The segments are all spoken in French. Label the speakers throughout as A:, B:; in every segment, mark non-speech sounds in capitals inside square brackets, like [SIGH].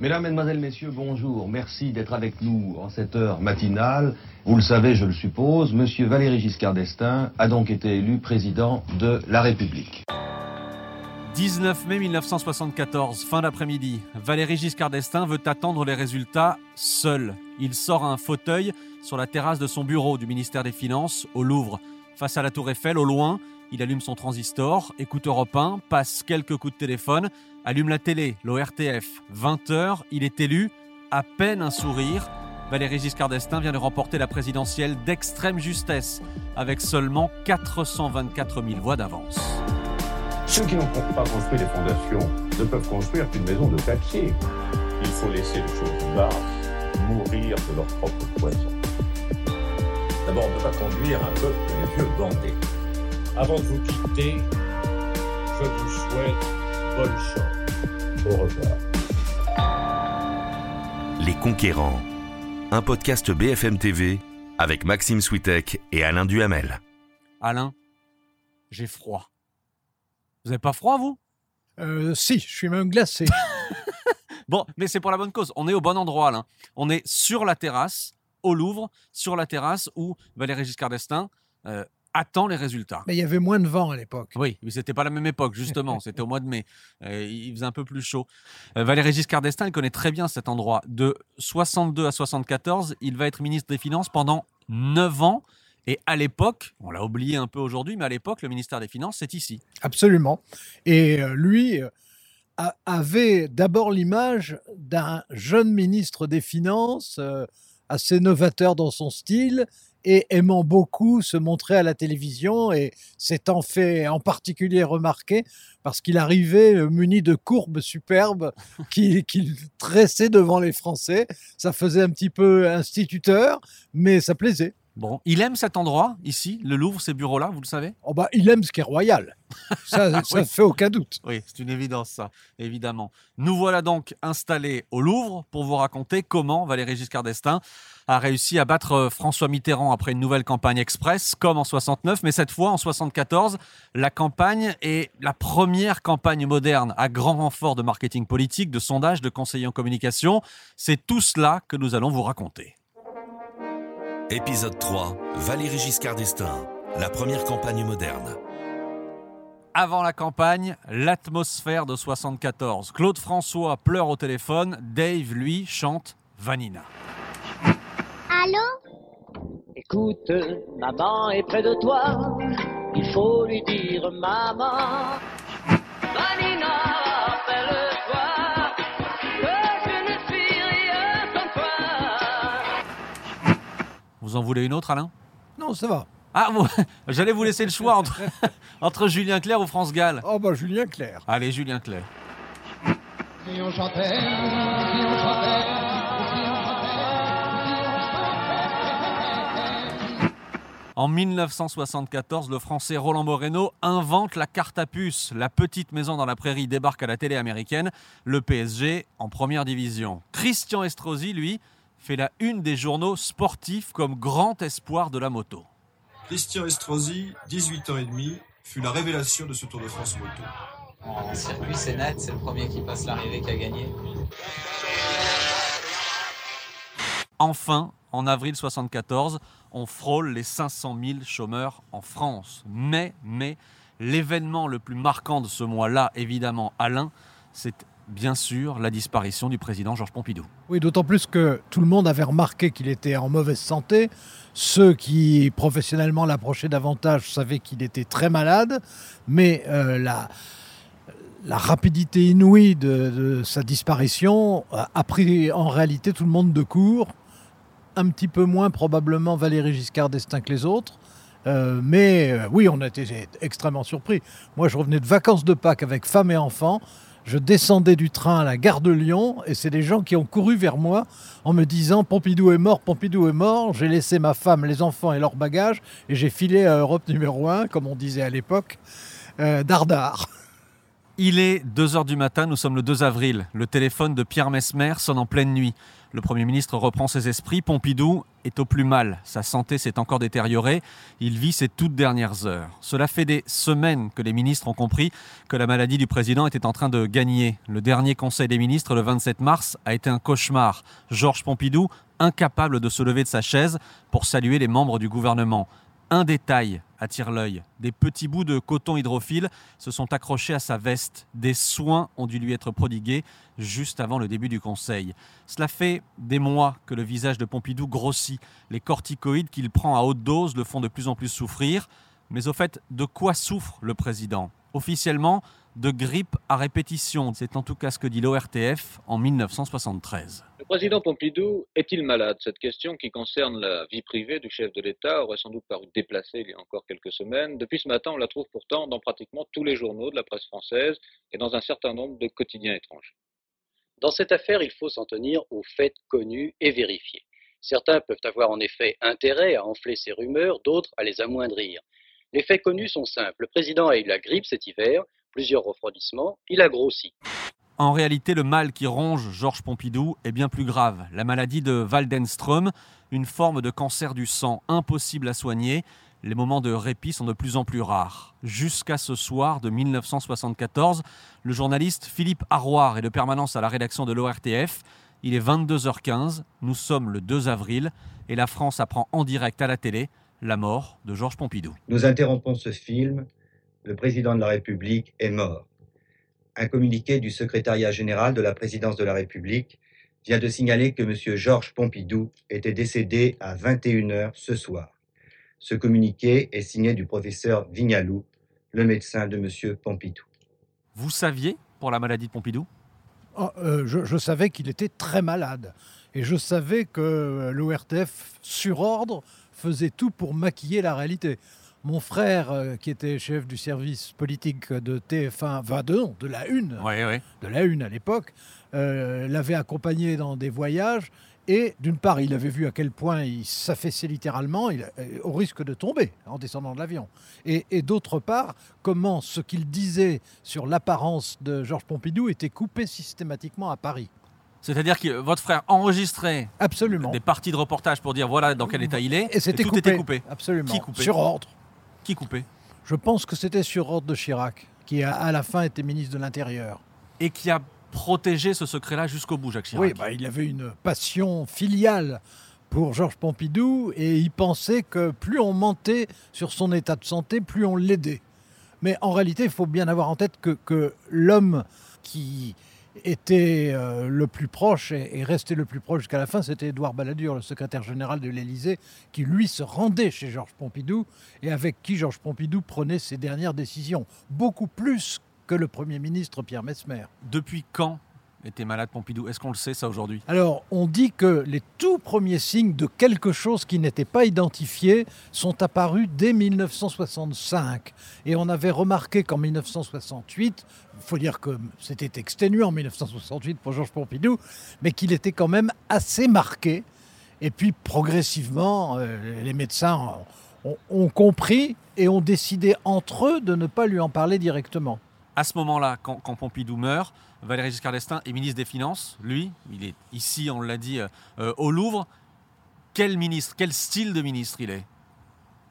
A: Mesdames, Mesdemoiselles, Messieurs, bonjour. Merci d'être avec nous en cette heure matinale. Vous le savez, je le suppose, Monsieur Valéry Giscard d'Estaing a donc été élu président de la République.
B: 19 mai 1974, fin d'après-midi. Valéry Giscard d'Estaing veut attendre les résultats seul. Il sort un fauteuil sur la terrasse de son bureau du ministère des Finances au Louvre. Face à la tour Eiffel, au loin, il allume son transistor, écoute Europe 1, passe quelques coups de téléphone, allume la télé, l'ORTF. 20h, il est élu, à peine un sourire. Valéry Giscard d'Estaing vient de remporter la présidentielle d'extrême justesse, avec seulement 424 000 voix d'avance.
C: Ceux qui n'ont pas construit les fondations ne peuvent construire qu'une maison de papier. Il faut laisser les choses basses mourir de leur propre poison. D'abord, on ne peut pas conduire un peuple les yeux bandés. Avant de vous quitter, je vous souhaite bonne chance. Au revoir.
D: Les Conquérants, un podcast BFM TV avec Maxime Switek et Alain Duhamel.
B: Alain, j'ai froid. Vous n'avez pas froid, vous?
E: Euh, si, je suis même glacé. [LAUGHS]
B: Bon, mais c'est pour la bonne cause. On est au bon endroit, Alain. On est sur la terrasse, au Louvre, sur la terrasse où Valéry Giscard d'Estaing euh, attend les résultats.
E: Mais il y avait moins de vent à l'époque.
B: Oui, mais c'était pas la même époque, justement. [LAUGHS] C'était au mois de mai. Euh, il faisait un peu plus chaud. Euh, Valéry Giscard d'Estaing, il connaît très bien cet endroit. De 62 à 74, il va être ministre des Finances pendant 9 ans. Et à l'époque, on l'a oublié un peu aujourd'hui, mais à l'époque, le ministère des Finances, c'est ici.
E: Absolument. Et euh, lui a- avait d'abord l'image d'un jeune ministre des Finances, euh, assez novateur dans son style et aimant beaucoup se montrer à la télévision et s'étant fait en particulier remarquer parce qu'il arrivait euh, muni de courbes superbes [LAUGHS] qu'il qu'il tressait devant les Français. Ça faisait un petit peu instituteur, mais ça plaisait.
B: Bon, il aime cet endroit, ici, le Louvre, ces bureaux-là, vous le savez?
E: Oh bah, il aime ce qui est royal. Ça, [LAUGHS] ça
B: Oui.
E: fait aucun doute.
B: Oui, c'est une évidence, ça, évidemment. Nous voilà donc installés au Louvre pour vous raconter comment Valéry Giscard d'Estaing a réussi à battre euh, François Mitterrand après une nouvelle campagne express, comme en 69, mais cette fois, en 74, la campagne est la première campagne moderne à grand renfort de marketing politique, de sondage, de conseillers en communication. C'est tout cela que nous allons vous raconter.
D: Épisode 3, Valéry Giscard d'Estaing, la première campagne moderne.
B: Avant la campagne, l'atmosphère de 74. Claude François pleure au téléphone, Dave, lui, chante Vanina.
F: Allô?
G: Écoute, maman est près de toi. Il faut lui dire maman. Vanina,
B: Vous en voulez une autre, Alain?
E: Non, ça va.
B: Ah, vous- [LAUGHS] j'allais vous laisser le choix entre, [LAUGHS] entre Julien Clerc ou France Gall.
E: Oh bah Julien Clerc.
B: Allez, Julien Clerc.
F: Si on chantait, si on chantait, si on chantait.
B: En 1974, le français Roland Moreno invente la carte à puce. La petite maison dans la prairie débarque à la télé américaine, le PSG en première division. Christian Estrosi, lui, fait la une des journaux sportifs comme grand espoir de la moto.
H: Christian Estrosi, 18 ans et demi, fut la révélation de ce Tour de France moto.
I: En circuit, c'est net, c'est le premier qui passe l'arrivée qui a gagné.
B: Enfin, en avril 74, on frôle les 500 000 chômeurs en France. Mais, mais, l'événement le plus marquant de ce mois-là, évidemment, Alain, c'est bien sûr la disparition du président Georges Pompidou.
E: Oui, d'autant plus que tout le monde avait remarqué qu'il était en mauvaise santé. Ceux qui professionnellement l'approchaient davantage savaient qu'il était très malade, mais euh, la, rapidité inouïe de, sa disparition a, a pris en réalité tout le monde de court, un petit peu moins probablement Valéry Giscard d'Estaing que les autres. Euh, mais euh, oui, on a été extrêmement surpris. Moi, je revenais de vacances de Pâques avec femme et enfants. Je descendais du train à la gare de Lyon et c'est des gens qui ont couru vers moi en me disant Pompidou est mort, Pompidou est mort. J'ai laissé ma femme, les enfants et leurs bagages et j'ai filé à Europe numéro 1, comme on disait à l'époque, euh, dardard.
B: Il est 2h du matin, nous sommes le 2 avril. Le téléphone de Pierre Mesmer sonne en pleine nuit. Le Premier ministre reprend ses esprits. Pompidou est au plus mal. Sa santé s'est encore détériorée. Il vit ses toutes dernières heures. Cela fait des semaines que les ministres ont compris que la maladie du président était en train de gagner. Le dernier Conseil des ministres, le 27 mars, a été un cauchemar. Georges Pompidou, incapable de se lever de sa chaise pour saluer les membres du gouvernement. Un détail attire l'œil. Des petits bouts de coton hydrophile se sont accrochés à sa veste. Des soins ont dû lui être prodigués juste avant le début du Conseil. Cela fait des mois que le visage de Pompidou grossit. Les corticoïdes qu'il prend à haute dose le font de plus en plus souffrir. Mais au fait, de quoi souffre le président? Officiellement, de grippe à répétition. C'est en tout cas ce que dit l'ORTF en 1973.
J: Le président Pompidou est-il malade? Cette question qui concerne la vie privée du chef de l'État aurait sans doute paru déplacée il y a encore quelques semaines. Depuis ce matin, on la trouve pourtant dans pratiquement tous les journaux de la presse française et dans un certain nombre de quotidiens étrangers.
K: Dans cette affaire, il faut s'en tenir aux faits connus et vérifiés. Certains peuvent avoir en effet intérêt à enfler ces rumeurs, d'autres à les amoindrir. Les faits connus sont simples. Le président a eu la grippe cet hiver, plusieurs refroidissements, il a grossi.
B: En réalité, le mal qui ronge Georges Pompidou est bien plus grave. La maladie de Waldenström, une forme de cancer du sang impossible à soigner. Les moments de répit sont de plus en plus rares. Jusqu'à ce soir de 1974, le journaliste Philippe Arroir est de permanence à la rédaction de l'ORTF. Il est 22h15, nous sommes le 2 avril, et la France apprend en direct à la télé la mort de Georges Pompidou.
L: Nous interrompons ce film. Le président de la République est mort. Un communiqué du secrétariat général de la présidence de la République vient de signaler que M. Georges Pompidou était décédé à 21h ce soir. Ce communiqué est signé du professeur Vignalou, le médecin de M. Pompidou.
B: Vous saviez pour la maladie de Pompidou?
E: Oh, euh, je, je, savais qu'il était très malade. Et je savais que l'ORTF, sur ordre, faisait tout pour maquiller la réalité. Mon frère, euh, qui était chef du service politique de TF1, va de, non, de la Une,
B: oui, oui.
E: de la Une à l'époque, euh, l'avait accompagné dans des voyages. Et d'une part, il avait vu à quel point il s'affaissait littéralement, il, euh, au risque de tomber en descendant de l'avion. Et, et d'autre part, comment ce qu'il disait sur l'apparence de Georges Pompidou était coupé systématiquement à Paris.
B: C'est-à-dire que votre frère enregistrait
E: Absolument.
B: des parties de reportage pour dire voilà dans quel état il est.
E: Et,
B: tout
E: coupé.
B: était coupé.
E: Absolument.
B: Qui coupé
E: Sur ordre.
B: Qui coupé
E: Je pense que c'était sur ordre de Chirac, qui a, à la fin était ministre de l'Intérieur.
B: Et qui a protégé ce secret-là jusqu'au bout, Jacques Chirac.
E: Oui, bah, il avait une passion filiale pour Georges Pompidou et il pensait que plus on mentait sur son état de santé, plus on l'aidait. Mais en réalité, il faut bien avoir en tête que, que l'homme qui était euh, le plus proche et, resté le plus proche jusqu'à la fin, c'était Édouard Balladur, le secrétaire général de l'Élysée, qui lui se rendait chez Georges Pompidou et avec qui Georges Pompidou prenait ses dernières décisions, beaucoup plus que le Premier ministre Pierre Mesmer.
B: Depuis quand était malade Pompidou Est-ce qu'on le sait ça aujourd'hui?
E: Alors, on dit que les tout premiers signes de quelque chose qui n'était pas identifié sont apparus dès 1965. Et on avait remarqué qu'en 1968, il faut dire que c'était exténuant en 1968 pour Georges Pompidou, mais qu'il était quand même assez marqué. Et puis, progressivement, euh, les médecins ont, ont compris et ont décidé entre eux de ne pas lui en parler directement
B: à ce moment-là, quand, quand, Pompidou meurt, Valéry Giscard d'Estaing est ministre des Finances. Lui, il est ici, on l'a dit, euh, au Louvre. Quel ministre, quel style de ministre il est?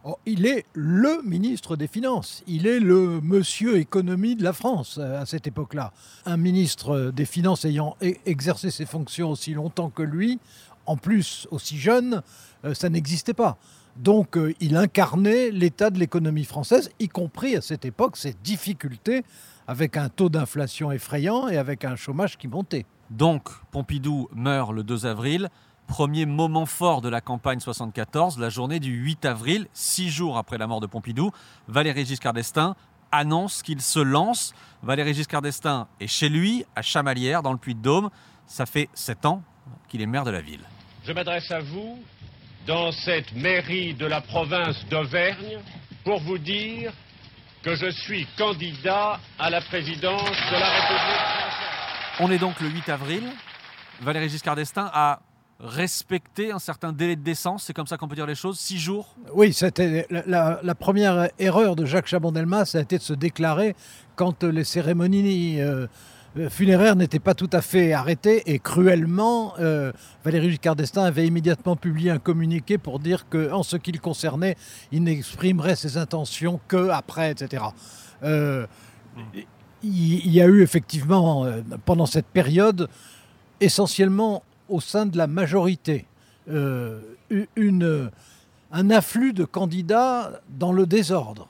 E: Oh, Il est le ministre des Finances. Il est le monsieur économie de la France euh, à cette époque-là. Un ministre des Finances ayant exercé ses fonctions aussi longtemps que lui, en plus aussi jeune, euh, ça n'existait pas. Donc euh, il incarnait l'état de l'économie française, y compris à cette époque ses difficultés avec un taux d'inflation effrayant et avec un chômage qui montait.
B: Donc Pompidou meurt le 2 avril. Premier moment fort de la campagne 74, la journée du 8 avril, six jours après la mort de Pompidou, Valéry Giscard d'Estaing annonce qu'il se lance. Valéry Giscard d'Estaing est chez lui, à Chamalières, dans le Puy-de-Dôme. Ça fait sept ans qu'il est maire de la ville.
M: Je m'adresse à vous dans cette mairie de la province d'Auvergne pour vous dire que je suis candidat à la présidence de la République française.
B: On est donc le 8 avril. Valéry Giscard d'Estaing a respecté un certain délai de décence, c'est comme ça qu'on peut dire les choses, six jours
E: Oui, c'était la, la, la, première erreur de Jacques Chaban-Delmas, ça a été de se déclarer quand les cérémonies euh, funéraire n'était pas tout à fait arrêté et cruellement, euh, Valéry Giscard d'Estaing avait immédiatement publié un communiqué pour dire qu'en ce qui le concernait, il n'exprimerait ses intentions que après, etc. Euh, il y a eu effectivement, euh, pendant cette période, essentiellement au sein de la majorité, euh, une, un afflux de candidats dans le désordre.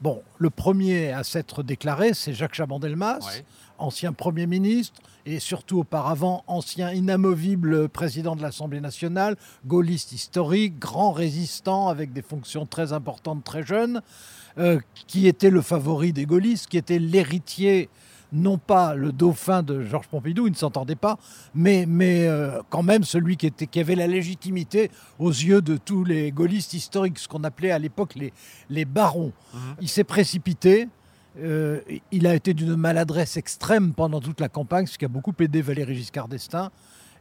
E: Bon, le premier à s'être déclaré, c'est Jacques Chaban-Delmas,
B: Ouais.
E: Ancien Premier ministre et surtout auparavant ancien inamovible président de l'Assemblée nationale, gaulliste historique, grand résistant avec des fonctions très importantes très jeune, euh, qui était le favori des gaullistes, qui était l'héritier, non pas le dauphin de Georges Pompidou, il ne s'entendait pas, mais, mais euh, quand même celui qui, était, qui avait la légitimité aux yeux de tous les gaullistes historiques, ce qu'on appelait à l'époque les, les barons. Il s'est précipité. Euh, il a été d'une maladresse extrême pendant toute la campagne, ce qui a beaucoup aidé Valéry Giscard d'Estaing.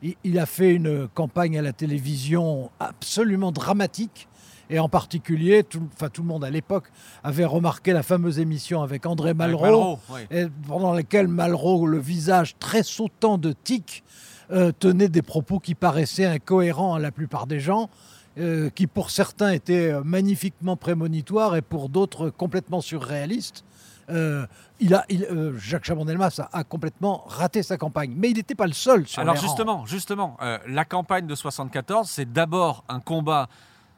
E: Il, il a fait une campagne à la télévision absolument dramatique. Et en particulier, tout, enfin, tout le monde à l'époque avait remarqué la fameuse émission avec André Malraux,
B: Malraux, oui.
E: et pendant laquelle Malraux, le visage très sautant de tic, euh, tenait des propos qui paraissaient incohérents à la plupart des gens, euh, qui pour certains étaient magnifiquement prémonitoires et pour d'autres complètement surréalistes. Euh, il a, il- euh, Jacques Chaban-Delmas a, a complètement raté sa campagne, mais il n'était pas le seul sur
B: Alors
E: les rangs.
B: justement, justement, euh, la campagne de 74, c'est d'abord un combat,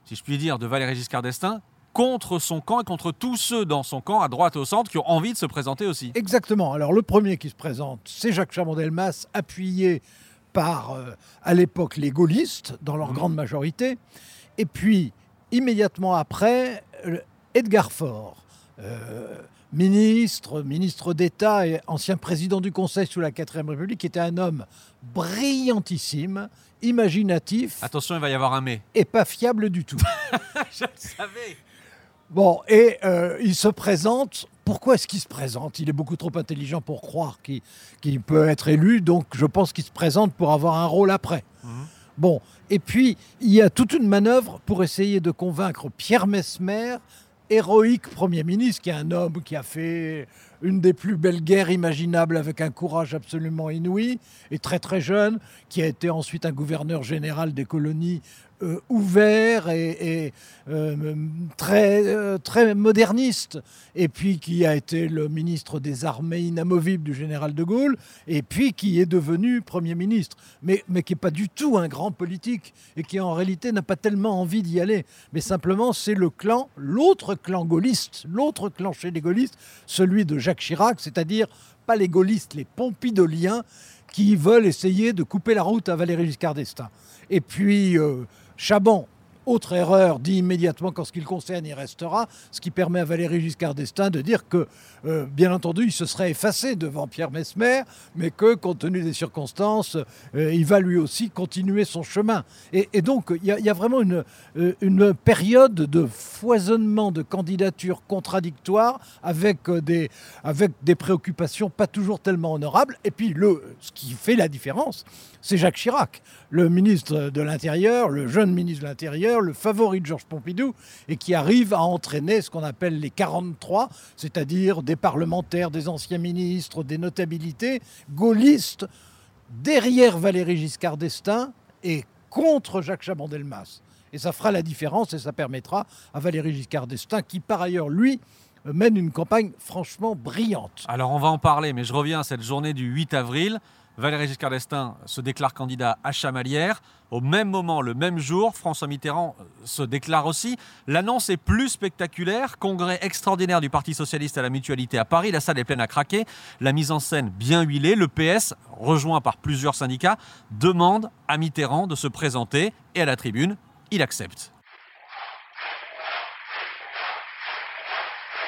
B: si je puis dire, de Valéry Giscard d'Estaing contre son camp et contre tous ceux dans son camp, à droite et au centre, qui ont envie de se présenter aussi.
E: Exactement. Alors le premier qui se présente, c'est Jacques Chaban-Delmas, appuyé par, euh, à l'époque, les gaullistes, dans leur grande majorité. Et puis, immédiatement après, Edgar Faure, euh, ministre, ministre d'État et ancien président du Conseil sous la 4ème République, qui était un homme brillantissime, imaginatif
B: Attention, il va y avoir un mais.
E: et pas fiable du tout. [LAUGHS]
B: je le savais.
E: Bon, et euh, il se présente. Pourquoi est-ce qu'il se présente? Il est beaucoup trop intelligent pour croire qu'il qu'il peut être élu, donc je pense qu'il se présente pour avoir un rôle après. Bon, et puis il y a toute une manœuvre pour essayer de convaincre Pierre Mesmer, héroïque Premier ministre, qui est un homme qui a fait une des plus belles guerres imaginables avec un courage absolument inouï, et très très jeune, qui a été ensuite un gouverneur général des colonies euh, ouvert et, euh, très, euh, très moderniste, et puis qui a été le ministre des armées inamovible du général de Gaulle, et puis qui est devenu Premier ministre, mais, mais qui n'est pas du tout un grand politique, et qui en réalité n'a pas tellement envie d'y aller, mais simplement c'est le clan, l'autre clan gaulliste, l'autre clan chez les gaullistes, celui de Jacques Chirac, c'est-à-dire pas les gaullistes, les pompidoliens, qui veulent essayer de couper la route à Valéry Giscard d'Estaing. Et puis, euh, Chaban, autre erreur, dit immédiatement qu'en ce qui le concerne, il restera, ce qui permet à Valéry Giscard d'Estaing de dire que, euh, bien entendu, il se serait effacé devant Pierre Mesmer, mais que, compte tenu des circonstances, euh, il va lui aussi continuer son chemin. Et, donc, il y, a- vraiment une, euh, une période de foisonnement de candidatures contradictoires avec, des, avec des préoccupations pas toujours tellement honorables. Et puis, le, ce qui fait la différence, c'est Jacques Chirac, le ministre de l'Intérieur, le jeune ministre de l'Intérieur, le favori de Georges Pompidou, et qui arrive à entraîner ce qu'on appelle les 43, c'est-à-dire des parlementaires, des anciens ministres, des notabilités gaullistes, derrière Valéry Giscard d'Estaing et contre Jacques Chaban-Delmas. Et ça fera la différence et ça permettra à Valéry Giscard d'Estaing, qui par ailleurs, lui, mène une campagne franchement brillante.
B: Alors on va en parler, mais je reviens à cette journée du 8 avril. Valéry Giscard d'Estaing se déclare candidat à Chamalières. Au même moment, le même jour, François Mitterrand euh, se déclare aussi. L'annonce est plus spectaculaire. Congrès extraordinaire du Parti Socialiste à la Mutualité à Paris. La salle est pleine à craquer. La mise en scène bien huilée. Le PS, rejoint par plusieurs syndicats, demande à Mitterrand de se présenter. Et à la tribune, il accepte.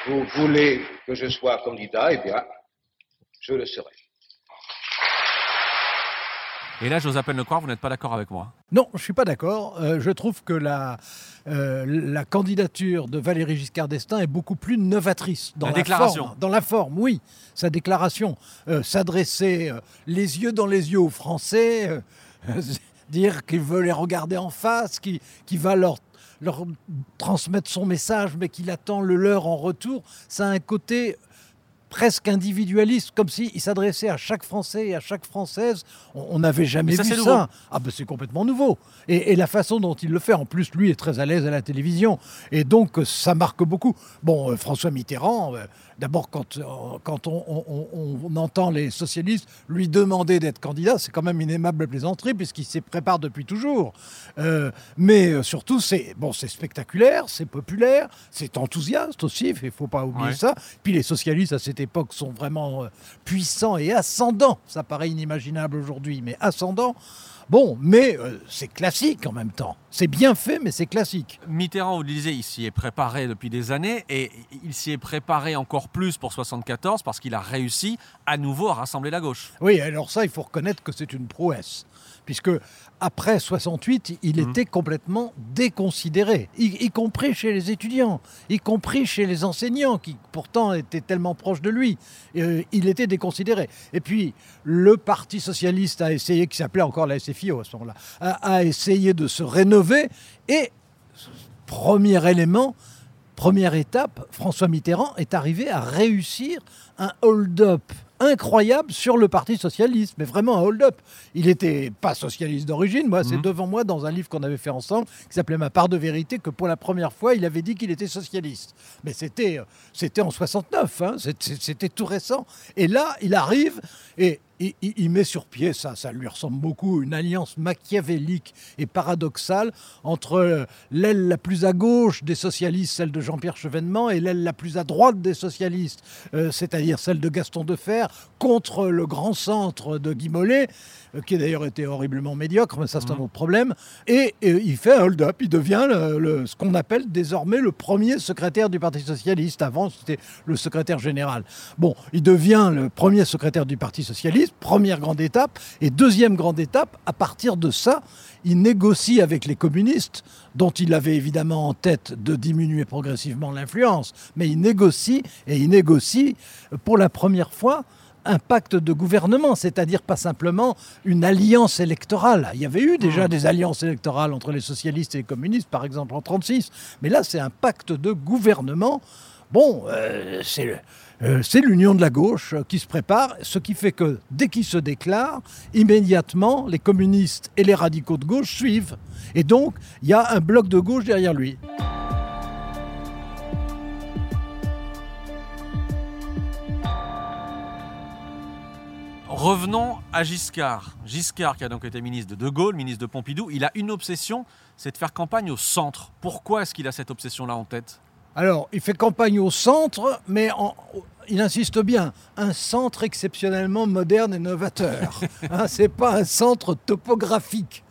N: Vous voulez que je sois candidat Eh bien, je le serai.
B: Et là, j'ose à peine le croire, vous n'êtes pas d'accord avec moi.
E: Non, je ne suis pas d'accord. Euh, je trouve que la, euh, la candidature de Valéry Giscard d'Estaing est beaucoup plus novatrice. Dans
B: La
E: la,
B: déclaration.
E: Forme, dans la forme, oui. Sa déclaration. euh, S'adresser les yeux dans les yeux aux Français, [LAUGHS] dire qu'il veut les regarder en face, qu'il qu'il va leur leur transmettre son message, mais qu'il attend le leur en retour, ça a un côté presque individualiste, comme s'il s'adressait à chaque Français et à chaque Française. On n'avait jamais
B: ça,
E: vu ça.
B: nouveau.
E: Ah ben c'est complètement nouveau. Et, et la façon dont il le fait, en plus, lui est très à l'aise à la télévision. Et donc, ça marque beaucoup. Bon, euh, François Mitterrand, euh, d'abord, quand, euh, quand on, on- on- on entend les socialistes lui demander d'être candidat, c'est quand même une aimable plaisanterie, puisqu'il s'y prépare depuis toujours. Euh, mais euh, surtout, c'est bon, c'est spectaculaire, c'est populaire, c'est enthousiaste aussi, il ne faut pas oublier
B: Ouais.
E: ça. Puis les socialistes, à cette époque, sont vraiment puissants et ascendants. Ça paraît inimaginable aujourd'hui, mais ascendants. Bon, mais euh, c'est classique en même temps. C'est bien fait, mais c'est classique.
B: Mitterrand, vous le disiez, il s'y est préparé depuis des années et il s'y est préparé encore plus pour 74 parce qu'il a réussi à nouveau à rassembler la gauche.
E: Oui, alors ça, il faut reconnaître que c'est une prouesse. Puisque après 68, il
B: Mhm.
E: était complètement déconsidéré, y, y compris chez les étudiants, y compris chez les enseignants, qui pourtant étaient tellement proches de lui. Euh, il était déconsidéré. Et puis, le Parti socialiste a essayé, qui s'appelait encore la SFIO à ce moment-là, a, a essayé de se rénover. Et, premier élément, première étape, François Mitterrand est arrivé à réussir un hold-up incroyable sur le Parti socialiste, mais vraiment un hold-up. Il n'était pas socialiste d'origine, moi, c'est
B: Mhm.
E: devant moi dans un livre qu'on avait fait ensemble qui s'appelait Ma part de vérité que pour la première fois, il avait dit qu'il était socialiste. Mais c'était euh, c'était en 69, hein, c'était tout récent. Et là, il arrive et il, il- il met sur pied, ça, ça lui ressemble beaucoup, une alliance machiavélique et paradoxale entre euh, l'aile la plus à gauche des socialistes, celle de Jean-Pierre Chevènement, et l'aile la plus à droite des socialistes, euh, c'est-à-dire celle de Gaston Defer, contre le grand centre de Guy Mollet, euh, qui d'ailleurs était horriblement médiocre, mais ça c'est un autre problème. Et, et il fait un hold-up, il devient le- le- ce qu'on appelle désormais le premier secrétaire du Parti Socialiste. Avant, c'était le secrétaire général. Bon, il devient le premier secrétaire du Parti Socialiste, première grande étape. Et deuxième grande étape, à partir de ça, il négocie avec les communistes, dont il avait évidemment en tête de diminuer progressivement l'influence, mais il négocie, et il négocie euh, pour la première fois un pacte de gouvernement, c'est-à-dire pas simplement une alliance électorale. Il y avait eu déjà des alliances électorales entre les socialistes et les communistes, par exemple en 1936, mais là c'est un pacte de gouvernement. Bon, euh, c'est le- euh, c'est l'union de la gauche euh, qui se prépare, ce qui fait que dès qu'il se déclare, immédiatement les communistes et les radicaux de gauche suivent. Et donc, il y a un bloc de gauche derrière lui.
B: Revenons à Giscard. Giscard, qui a donc été ministre de De Gaulle, ministre de Pompidou, il a une obsession, c'est de faire campagne au centre. Pourquoi est-ce qu'il a cette obsession-là en tête?
E: Alors, il fait campagne au centre, mais en- il insiste bien, un centre exceptionnellement moderne et novateur. [LAUGHS] Hein, c'est pas un centre topographique.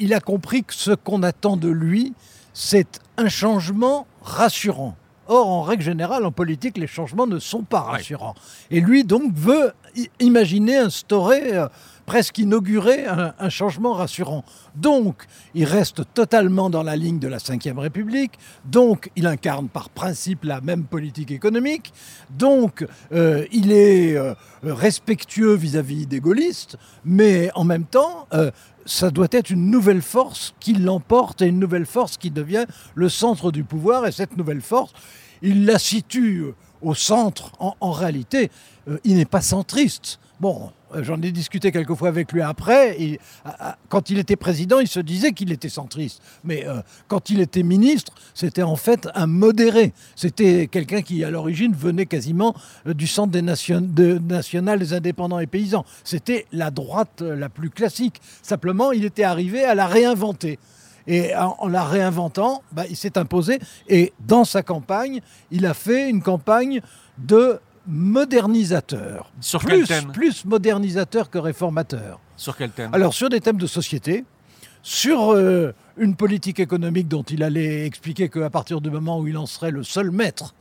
E: Il a compris que ce qu'on attend de lui, c'est un changement rassurant. Or, en règle générale, en politique, les changements ne sont pas rassurants. Et lui, donc, veut imaginer, instaurer, euh, presque inaugurer un, un changement rassurant. Donc, il reste totalement dans la ligne de la Ve République. Donc, il incarne par principe la même politique économique. Donc, euh, il est euh, respectueux vis-à-vis des gaullistes. Mais en même temps, ça doit être une nouvelle force qui l'emporte et une nouvelle force qui devient le centre du pouvoir. Et cette nouvelle force, il la situe au centre. En, en réalité, euh, il n'est pas centriste. Bon, euh, j'en ai discuté quelques fois avec lui après. À- à- quand il était président, il se disait qu'il était centriste. Mais euh, quand il était ministre, c'était en fait un modéré. C'était quelqu'un qui, à l'origine, venait quasiment euh, du centre des nation- des indépendants et paysans. C'était la droite euh, la plus classique. Simplement, il était arrivé à la réinventer. Et en, en la réinventant, bah, il s'est imposé. Et dans sa campagne, il a fait une campagne de modernisateur.
B: Sur quel
E: plus,
B: thème
E: plus modernisateur que réformateur.
B: Sur quel thème
E: Alors sur des thèmes de société, sur euh, une politique économique dont il allait expliquer qu'à partir du moment où il en serait le seul maître,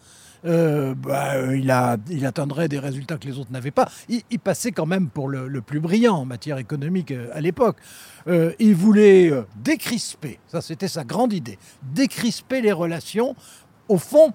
E: euh, bah, euh, il, a, il atteindrait des résultats que les autres n'avaient pas. Il, il passait quand même pour le, le plus brillant en matière économique à l'époque. Euh, il voulait décrisper, ça c'était sa grande idée, décrisper les relations. Au fond,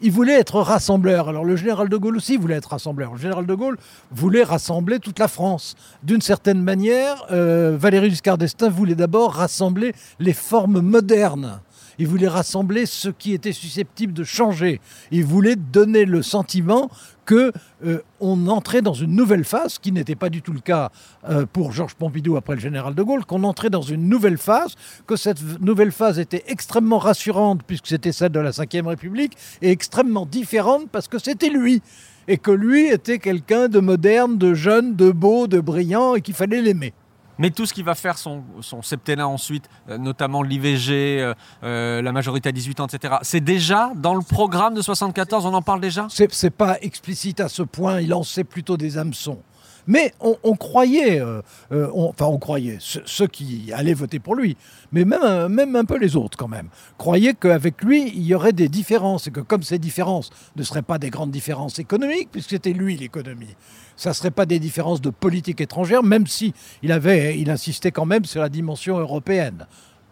E: il voulait être rassembleur. Alors le général de Gaulle aussi voulait être rassembleur. Le général de Gaulle voulait rassembler toute la France. D'une certaine manière, euh, Valéry Giscard d'Estaing voulait d'abord rassembler les formes modernes. Il voulait rassembler ce qui était susceptible de changer. Il voulait donner le sentiment que euh, on entrait dans une nouvelle phase, qui n'était pas du tout le cas euh, pour Georges Pompidou après le général de Gaulle, qu'on entrait dans une nouvelle phase, que cette nouvelle phase était extrêmement rassurante puisque c'était celle de la Ve République et extrêmement différente parce que c'était lui et que lui était quelqu'un de moderne, de jeune, de beau, de brillant et qu'il fallait l'aimer.
B: Mais tout ce qui va faire son, septennat ensuite, euh, notamment l'IVG, euh, euh, la majorité à 18 ans, etc., c'est déjà dans le programme de 74, on en parle déjà?
E: C'est pas explicite à ce point, il lançait plutôt des hameçons. Mais on, croyait, euh, euh, enfin on croyait, ceux, qui allaient voter pour lui, mais même, un- même un peu les autres quand même, croyaient qu'avec lui, il y aurait des différences, et que comme ces différences ne seraient pas des grandes différences économiques, puisque c'était lui l'économie, ça ne serait pas des différences de politique étrangère, même si il, avait, il insistait quand même sur la dimension européenne,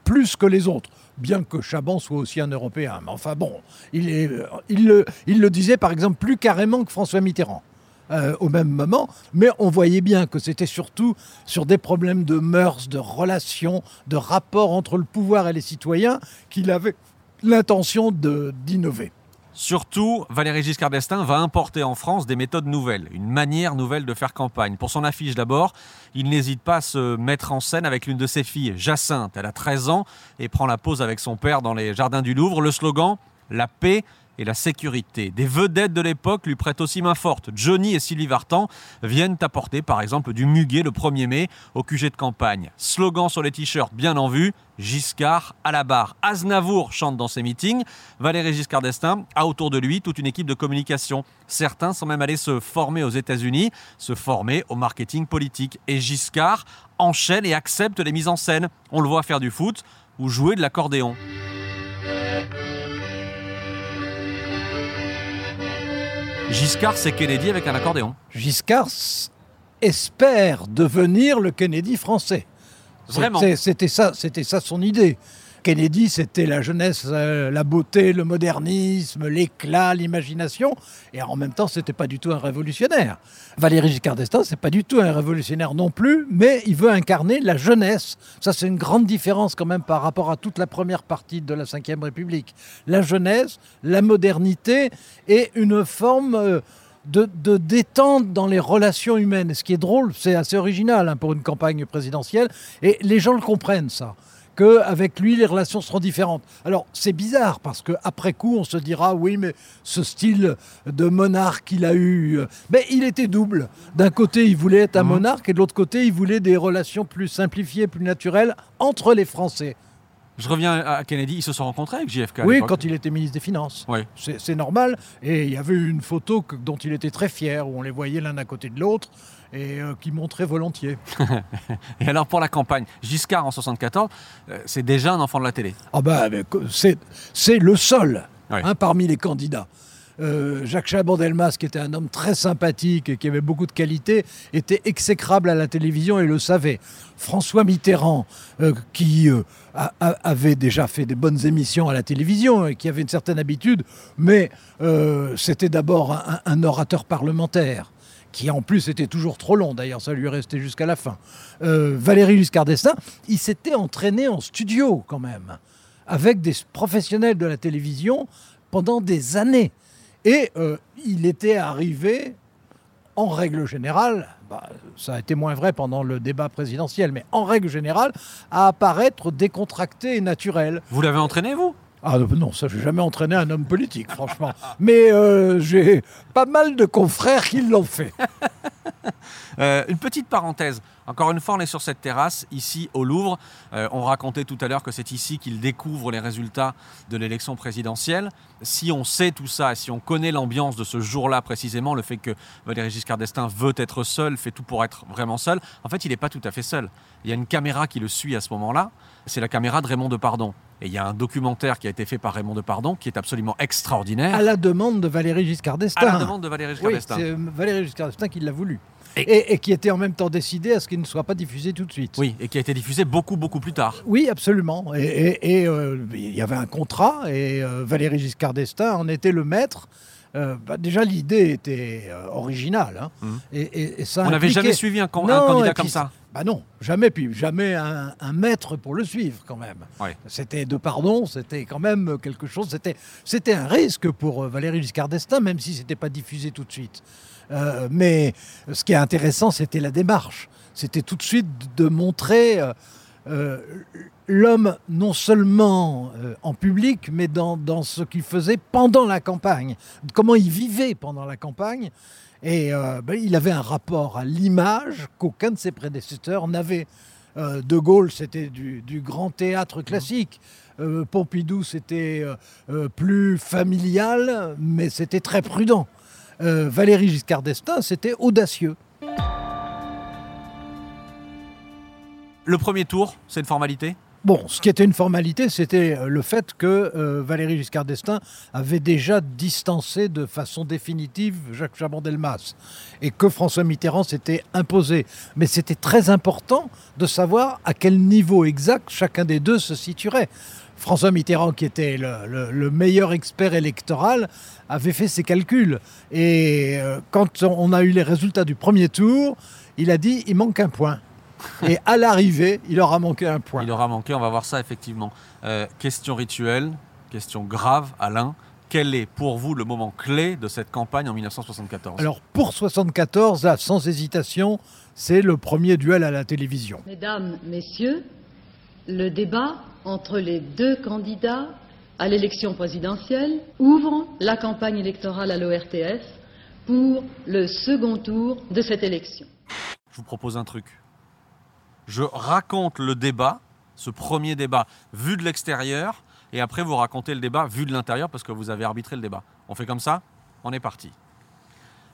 E: plus que les autres. Bien que Chaban soit aussi un Européen. Mais enfin bon, il le disait par exemple plus carrément que François Mitterrand. Euh, au même moment, mais on voyait bien que c'était surtout sur des problèmes de mœurs, de relations, de rapport entre le pouvoir et les citoyens qu'il avait l'intention d'innover.
B: Surtout, Valéry Giscard d'Estaing va importer en France des méthodes nouvelles, une manière nouvelle de faire campagne. Pour son affiche d'abord, il n'hésite pas à se mettre en scène avec l'une de ses filles, Jacinthe. Elle a 13 ans et prend la pause avec son père dans les jardins du Louvre. Le slogan La paix et la sécurité. Des vedettes de l'époque lui prêtent aussi main forte. Johnny et Sylvie Vartan viennent apporter par exemple du muguet le 1er mai au QG de campagne. Slogan sur les t-shirts bien en vue, Giscard à la barre. Aznavour chante dans ses meetings. Valéry Giscard d'Estaing a autour de lui toute une équipe de communication. Certains sont même allés se former aux États-Unis, se former au marketing politique. Et Giscard enchaîne et accepte les mises en scène. On le voit faire du foot ou jouer de l'accordéon. Giscard, c'est Kennedy avec un accordéon.
E: Giscard espère devenir le Kennedy français.
B: Vraiment.
E: C'était ça, c'était ça son idée. Kennedy, c'était la jeunesse, euh, la beauté, le modernisme, l'éclat, l'imagination, et en même temps, c'était pas du tout un révolutionnaire. Valéry Giscard d'Estaing, c'est pas du tout un révolutionnaire non plus, mais il veut incarner la jeunesse. Ça, c'est une grande différence quand même par rapport à toute la première partie de la Ve République. La jeunesse, la modernité et une forme euh, de, détente dans les relations humaines. Ce qui est drôle, c'est assez original hein, pour une campagne présidentielle, et les gens le comprennent ça qu'avec lui, les relations seront différentes. Alors, c'est bizarre, parce qu'après coup, on se dira, oui, mais ce style de monarque qu'il a eu, euh, mais il était double. D'un côté, il voulait être un monarque, et de l'autre côté, il voulait des relations plus simplifiées, plus naturelles entre les Français.
B: Je reviens à Kennedy, ils se sont rencontrés avec JFK. à
E: Oui, quand il était ministre des Finances.
B: Oui.
E: C'est normal. Et il y avait une photo que- dont il était très fier, où on les voyait l'un à côté de l'autre, et euh, qui montrait volontiers. [LAUGHS]
B: Et alors pour la campagne, Giscard en 74, euh, c'est déjà un enfant de la télé.
E: Ah bah, c'est c'est le seul
B: Ouais.
E: hein, parmi les candidats. Euh, Jacques Chaban-Delmas, qui était un homme très sympathique et qui avait beaucoup de qualités, était exécrable à la télévision et le savait. François Mitterrand, euh, qui euh, a- a- avait déjà fait des bonnes émissions à la télévision et qui avait une certaine habitude, mais c'était d'abord un, un orateur parlementaire qui en plus était toujours trop long, d'ailleurs ça lui restait jusqu'à la fin. Euh, Valéry Giscard il s'était entraîné en studio quand même, avec des professionnels de la télévision pendant des années. Et euh, il était arrivé, en règle générale, bah, ça a été moins vrai pendant le débat présidentiel, mais en règle générale, à apparaître décontracté et naturel.
B: Vous l'avez entraîné, vous?
E: Ah non, ça, j'ai jamais entraîné un homme politique, franchement. Mais euh, j'ai pas mal de confrères qui l'ont fait. [LAUGHS]
B: Euh, une petite parenthèse. Encore une fois, on est sur cette terrasse, ici au Louvre. Euh, on racontait tout à l'heure que c'est ici qu'il découvre les résultats de l'élection présidentielle. Si on sait tout ça, et si on connaît l'ambiance de ce jour-là précisément, le fait que Valéry Giscard d'Estaing veut être seul, fait tout pour être vraiment seul, en fait, il n'est pas tout à fait seul. Il y a une caméra qui le suit à ce moment-là. C'est la caméra de Raymond Depardon. Et il y a un documentaire qui a été fait par Raymond Depardon qui est absolument extraordinaire.
E: À la demande de Valéry Giscard d'Estaing.
B: À la demande de Valéry Giscard
E: Oui,
B: d'Estaing.
E: c'est Valéry Giscard d'Estaing qui l'a voulu. Et, et qui était en même temps décidé à ce qu'il ne soit pas diffusé tout de suite.
B: Oui, et qui a été diffusé beaucoup, beaucoup plus tard.
E: Oui, absolument. Et, euh, il y avait un contrat et euh, Valéry Giscard d'Estaing en était le maître. Euh, bah, déjà, l'idée était euh, originale. hein.
B: Mhm.
E: Et, ça
B: On n'avait
E: impliquait-
B: jamais suivi un,
E: Non,
B: candidat
E: puis
B: comme ça.
E: Bah non, jamais, puis jamais un, un maître pour le suivre quand même.
B: Ouais.
E: C'était de pardon, c'était quand même quelque chose, c'était, un risque pour Valéry Giscard d'Estaing, même si c'était pas diffusé tout de suite. Euh, mais ce qui est intéressant, c'était la démarche. C'était tout de suite de montrer euh, euh, l'homme non seulement euh, en public, mais dans, dans ce qu'il faisait pendant la campagne, comment il vivait pendant la campagne. Et euh, ben, il avait un rapport à l'image qu'aucun de ses prédécesseurs n'avait. De Gaulle, c'était du, du grand théâtre classique. Euh, Pompidou, c'était plus familial, mais c'était très prudent. Euh, Valéry Giscard d'Estaing, c'était audacieux.
B: Le premier tour, c'est une formalité?
E: Bon, ce qui était une formalité, c'était euh, le fait que euh, Valéry Giscard d'Estaing avait déjà distancé de façon définitive Jacques Chaban-Delmas et que François Mitterrand s'était imposé. Mais c'était très important de savoir à quel niveau exact chacun des deux se situerait. François Mitterrand, qui était le, le- le meilleur expert électoral, avait fait ses calculs. Et euh, quand on a eu les résultats du premier tour, il a dit il manque un point. [LAUGHS] Et à l'arrivée, il aura manqué un point.
B: Il aura manqué, on va voir ça effectivement. Euh, question rituelle, question grave, Alain. Quel est pour vous le moment clé de cette campagne en 1974
E: Alors pour 74, là, sans hésitation, c'est le premier duel à la télévision.
O: Mesdames, Messieurs, le débat entre les deux candidats à l'élection présidentielle ouvre la campagne électorale à l'ORTF pour le second tour de cette élection.
B: Je vous propose un truc. Je raconte le débat, ce premier débat, vu de l'extérieur, et après vous racontez le débat vu de l'intérieur parce que vous avez arbitré le débat. On fait comme ça On est parti.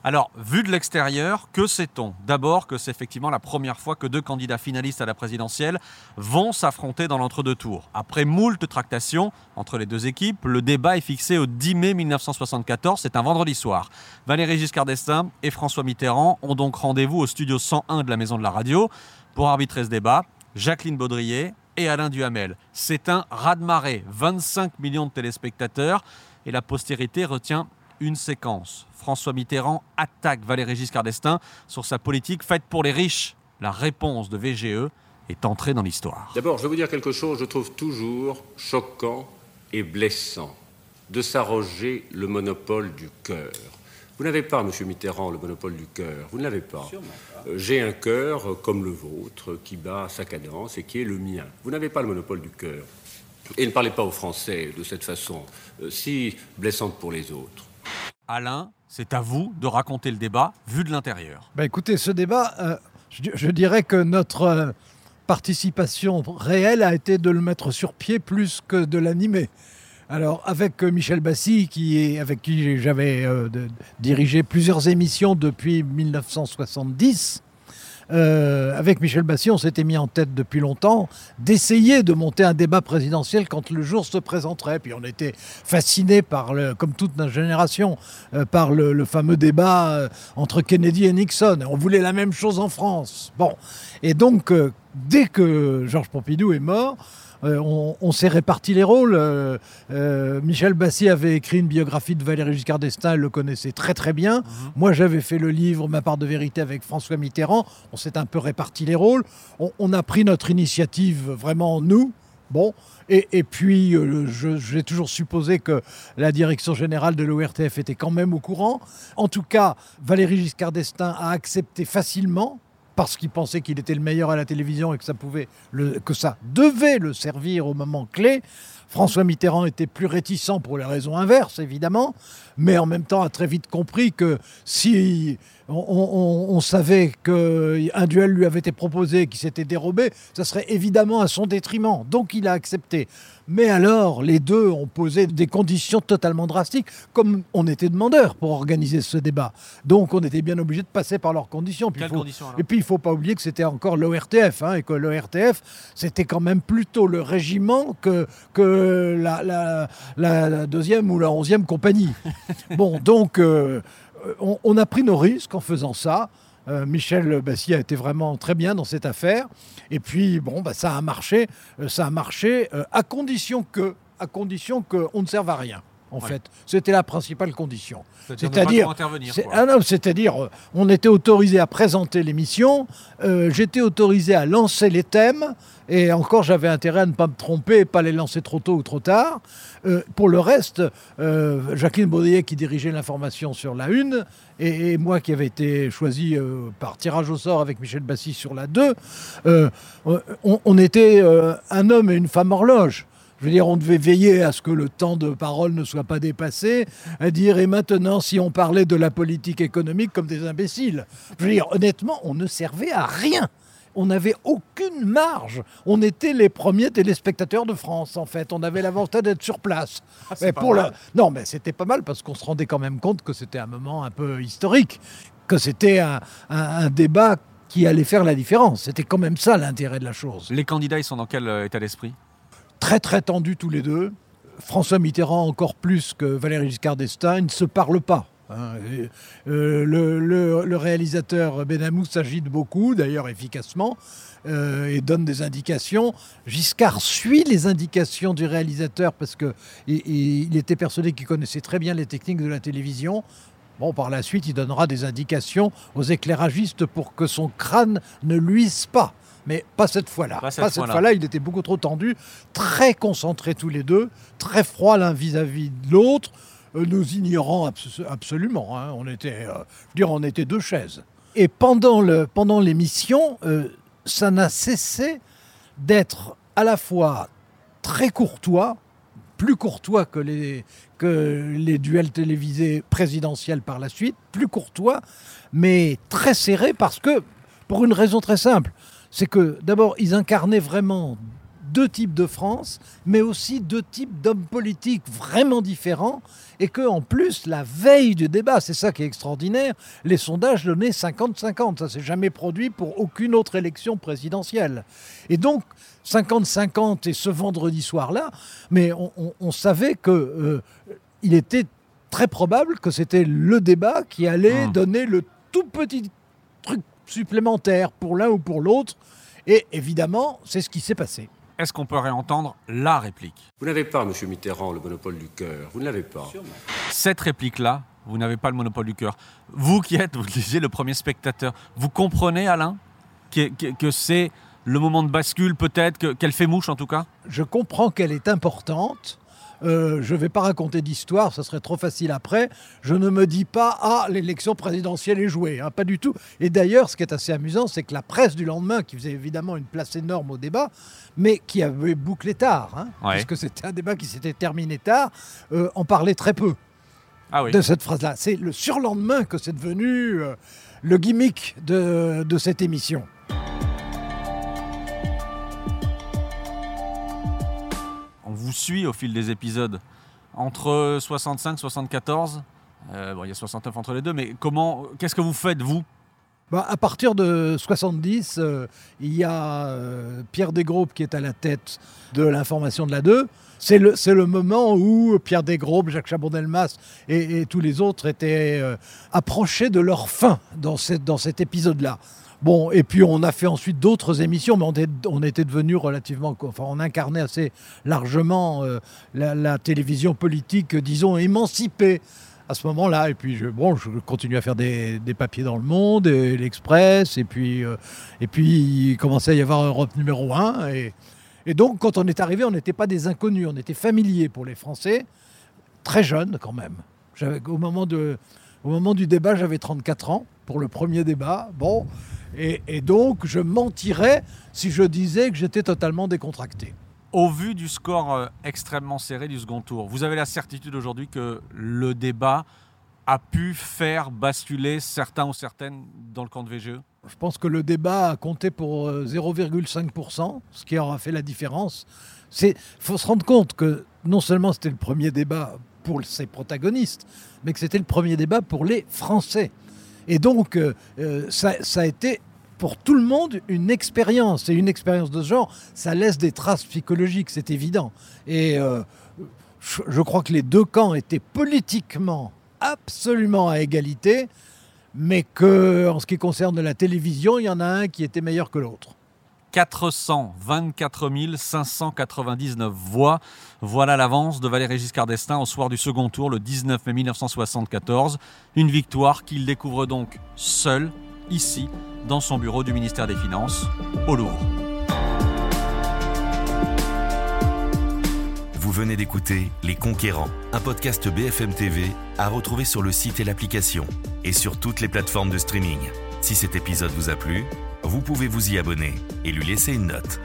B: Alors, vu de l'extérieur, que sait-on? D'abord que c'est effectivement la première fois que deux candidats finalistes à la présidentielle vont s'affronter dans l'entre-deux tours. Après moult tractations entre les deux équipes, le débat est fixé au 10 mai 1974, c'est un vendredi soir. Valéry Giscard d'Estaing et François Mitterrand ont donc rendez-vous au studio 101 de la Maison de la Radio pour arbitrer ce débat. Jacqueline Baudrier et Alain Duhamel. C'est un raz-de-marée, 25 millions de téléspectateurs et la postérité retient une séquence. François Mitterrand attaque Valéry Giscard d'Estaing sur sa politique faite pour les riches. La réponse de VGE est entrée dans l'histoire.
M: D'abord, je vais vous dire quelque chose, je trouve toujours choquant et blessant de s'arroger le monopole du cœur. Vous n'avez pas, Monsieur Mitterrand, le monopole du cœur. Vous ne l'avez pas. Euh, J'ai un cœur comme le vôtre qui bat sa cadence et qui est le mien. Vous n'avez pas le monopole du cœur. Et ne parlez pas aux Français de cette façon euh, si blessante pour les autres.
B: Alain, c'est à vous de raconter le débat vu de l'intérieur.
E: Bah, écoutez, ce débat, euh, je, di- je dirais que notre euh, participation réelle a été de le mettre sur pied plus que de l'animer. Alors, avec euh, Michel Bassi, avec qui j'avais dirigé plusieurs émissions depuis 1970, euh, avec Michel Bassi, on s'était mis en tête depuis longtemps d'essayer de monter un débat présidentiel quand le jour se présenterait. Puis on était fascinés par, comme toute notre génération, euh, par le, fameux débat euh, entre Kennedy et Nixon. On voulait la même chose en France. Bon, et donc dès que Georges Pompidou est mort. Euh, on, on s'est réparti les rôles. Euh, euh, Michel Bassi avait écrit une biographie de Valéry Giscard d'Estaing, elle le connaissait très très bien. Moi, j'avais fait le livre Ma part de vérité avec François Mitterrand. On s'est un peu réparti les rôles. On, on a pris notre initiative vraiment nous. Bon, et, et puis euh, j'ai toujours supposé que la direction générale de l'ORTF était quand même au courant. En tout cas, Valéry Giscard d'Estaing a accepté facilement parce qu'il pensait qu'il était le meilleur à la télévision et que ça pouvait que ça devait le servir au moment clé. François Mitterrand était plus réticent pour les raisons inverses, évidemment, mais en même temps a très vite compris que si on, on- on savait qu'un duel lui avait été proposé et qu'il s'était dérobé, ça serait évidemment à son détriment. Donc il a accepté. Mais alors, les deux ont posé des conditions totalement drastiques, comme on était demandeur pour organiser ce débat. Donc on était bien obligé de passer par leurs conditions. Puis il
B: Quelles
E: faut-
B: conditions,
E: et puis il ne faut pas oublier que c'était encore l'ORTF, hein, et que l'ORTF, c'était quand même plutôt le régiment que, que la, la- la- la deuxième ou la onzième compagnie. [LAUGHS] bon, donc euh, on, on a pris nos risques en faisant ça. Euh, Michel Bassi a été vraiment très bien dans cette affaire. Et puis, bon, bah, ça a marché. Euh, ça a marché euh, à condition que, à condition qu'on ne serve à rien. En
B: Ouais.
E: fait. C'était la principale condition.
B: C'est-à-dire
E: ah euh, on était autorisé à présenter l'émission, euh, j'étais autorisé à lancer les thèmes, et encore j'avais intérêt à ne pas me tromper et pas les lancer trop tôt ou trop tard. Euh, pour le reste, euh, Jacqueline Baudrier qui dirigeait l'information sur la une, et, et moi qui avais été choisi par tirage au sort avec Michel Bassi sur la 2, euh, on, on était un homme et une femme horloge. Je veux dire, on devait veiller à ce que le temps de parole ne soit pas dépassé, à dire, et maintenant, si on parlait de la politique économique comme des imbéciles. Je veux dire, honnêtement, on ne servait à rien. On n'avait aucune marge. On était les premiers téléspectateurs de France, en fait. On avait l'avantage d'être sur place.
B: Ah,
E: Mais pour la- Non, mais c'était pas mal parce qu'on se rendait quand même compte que c'était un moment un peu historique, que c'était un, un- un débat qui allait faire la différence. C'était quand même ça l'intérêt de la chose.
B: Les candidats, ils sont dans quel euh, état d'esprit?
E: Très très tendus tous les deux. François Mitterrand encore plus que Valéry Giscard d'Estaing ne se parlent pas. hein. Euh, le, le- le réalisateur Benamou s'agite beaucoup, d'ailleurs efficacement, euh, et donne des indications. Giscard suit les indications du réalisateur parce que il, il était persuadé qu'il connaissait très bien les techniques de la télévision. Bon, par la suite, il donnera des indications aux éclairagistes pour que son crâne ne luise pas. Mais pas cette fois-là.
B: Pas cette fois-là.
E: fois-là, il était beaucoup trop tendu, très concentrés tous les deux, très froids l'un vis-à-vis de l'autre, euh, nous ignorant abs- absolument. hein. On était, euh, je dire, on était deux chaises. Et pendant le pendant l'émission, euh, ça n'a cessé d'être à la fois très courtois, plus courtois que les, que les duels télévisés présidentiels par la suite, plus courtois, mais très serré parce que, pour une raison très simple, c'est que d'abord, ils incarnaient vraiment deux types de France, mais aussi deux types d'hommes politiques vraiment différents, et que en plus, la veille du débat, c'est ça qui est extraordinaire, les sondages donnaient 50-50. Ça s'est jamais produit pour aucune autre élection présidentielle. Et donc, 50-50 et ce vendredi soir-là, mais on, on- on savait que euh, il était très probable que c'était le débat qui allait donner le tout petit truc supplémentaire pour l'un ou pour l'autre. Et évidemment, c'est ce qui s'est passé.
B: Est-ce qu'on peut réentendre la réplique?
M: Vous n'avez pas, monsieur Mitterrand, le monopole du cœur. Vous ne l'avez pas.
B: Cette réplique-là, vous n'avez pas le monopole du cœur. Vous qui êtes, vous le disiez, le premier spectateur, vous comprenez, Alain, que, que- que c'est le moment de bascule, peut-être, que- qu'elle fait mouche en tout cas?
E: Je comprends qu'elle est importante. Euh, je ne vais pas raconter d'histoire, ça serait trop facile après. Je ne me dis pas ah l'élection présidentielle est jouée, hein, pas du tout. Et d'ailleurs, ce qui est assez amusant, c'est que la presse du lendemain, qui faisait évidemment une place énorme au débat, mais qui avait bouclé tard, hein,
B: Ouais.
E: puisque c'était un débat qui s'était terminé tard, euh, en parlait très peu
B: Ah oui.
E: de cette phrase-là. C'est le surlendemain que c'est devenu euh, le gimmick de, de cette émission.
B: Suit au fil des épisodes. Entre 65 74, euh, bon, il y a 69 entre les deux, mais comment, qu'est-ce que vous faites, vous?
E: Bah, à partir de 70, euh, il y a euh, Pierre Desgroupes qui est à la tête de l'information de la 2. C'est le, le moment où Pierre Desgroupes, Jacques Chabon-Delmas et, et tous les autres étaient approchés de leur fin dans, cette, dans cet épisode-là. Bon, et puis on a fait ensuite d'autres émissions, mais on, était- devenu relativement. Enfin, on incarnait assez largement euh, la, télévision politique, disons, émancipée à ce moment-là. Et puis, je, bon, je continue à faire des, papiers dans le monde, et l'Express, et puis, euh, et puis il commençait à y avoir Europe numéro 1. Et, et donc, quand on est arrivé, on n'était pas des inconnus, on était familiers pour les Français, très jeunes quand même. Au moment, de, au moment du débat, j'avais 34 ans pour le premier débat. Bon, et, et donc, je mentirais si je disais que j'étais totalement décontracté.
B: Au vu du score euh, extrêmement serré du second tour, vous avez la certitude aujourd'hui que le débat a pu faire basculer certains ou certaines dans le camp de VGE
E: Je pense que le débat a compté pour euh, 0,5%, ce qui aura fait la différence. Il faut se rendre compte que non seulement c'était le premier débat pour ses protagonistes, mais que c'était le premier débat pour les Français. Et donc, euh, euh, ça, a été pour tout le monde une expérience. Et une expérience de ce genre, ça laisse des traces psychologiques, c'est évident. Et euh, je, je crois que les deux camps étaient politiquement absolument à égalité, mais que en ce qui concerne la télévision, il y en a un qui était meilleur que l'autre.
B: 424 599 voix. Voilà l'avance de Valéry Giscard d'Estaing au soir du second tour, le 19 mai 1974. Une victoire qu'il découvre donc seul, ici, dans son bureau du ministère des Finances, au Louvre.
D: Vous venez d'écouter Les Conquérants, un podcast BFM TV à retrouver sur le site et l'application, et sur toutes les plateformes de streaming. Si cet épisode vous a plu, vous pouvez vous y abonner et lui laisser une note.